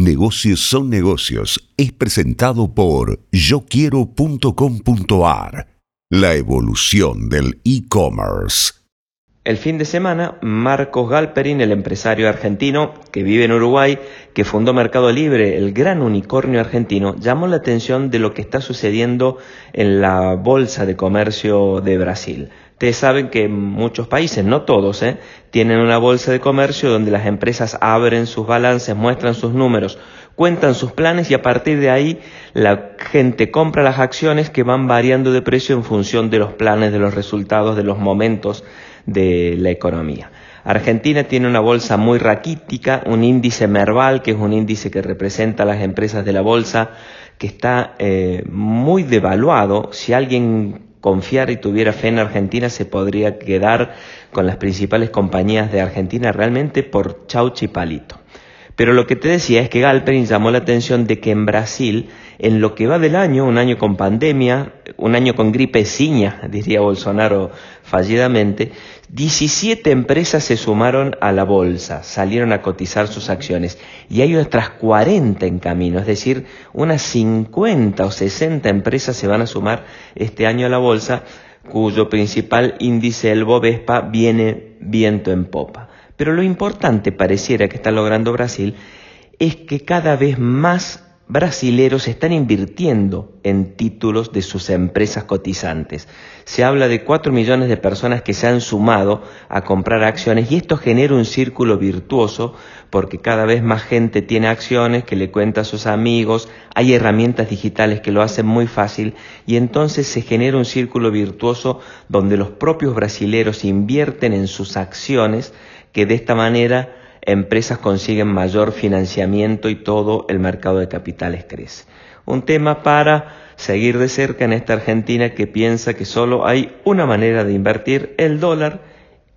Negocios son negocios es presentado por yoquiero.com.ar. La evolución del e-commerce. El fin de semana, Marcos Galperin, el empresario argentino que vive en Uruguay, que fundó Mercado Libre, el gran unicornio argentino, llamó la atención de lo que está sucediendo en la Bolsa de Comercio de Brasil. Ustedes saben que muchos países, no todos, ¿eh? tienen una bolsa de comercio donde las empresas abren sus balances, muestran sus números, cuentan sus planes y a partir de ahí la gente compra las acciones que van variando de precio en función de los planes, de los resultados, de los momentos de la economía. Argentina tiene una bolsa muy raquítica, un índice Merval, que es un índice que representa a las empresas de la bolsa, que está eh, muy devaluado. Si alguien confiar y tuviera fe en Argentina, se podría quedar con las principales compañías de Argentina realmente por chauchi palito. Pero lo que te decía es que Galperin llamó la atención de que en Brasil, en lo que va del año, un año con pandemia, un año con gripe ciña, diría Bolsonaro fallidamente, 17 empresas se sumaron a la bolsa, salieron a cotizar sus acciones y hay otras 40 en camino, es decir, unas 50 o 60 empresas se van a sumar este año a la bolsa, cuyo principal índice, el Bovespa, viene viento en popa. Pero lo importante pareciera que está logrando Brasil es que cada vez más brasileros están invirtiendo en títulos de sus empresas cotizantes. Se habla de cuatro millones de personas que se han sumado a comprar acciones y esto genera un círculo virtuoso porque cada vez más gente tiene acciones que le cuenta a sus amigos, hay herramientas digitales que lo hacen muy fácil y entonces se genera un círculo virtuoso donde los propios brasileros invierten en sus acciones que de esta manera empresas consiguen mayor financiamiento y todo el mercado de capitales crece. Un tema para seguir de cerca en esta Argentina que piensa que solo hay una manera de invertir el dólar,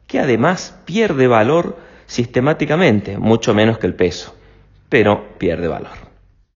que además pierde valor sistemáticamente, mucho menos que el peso, pero pierde valor.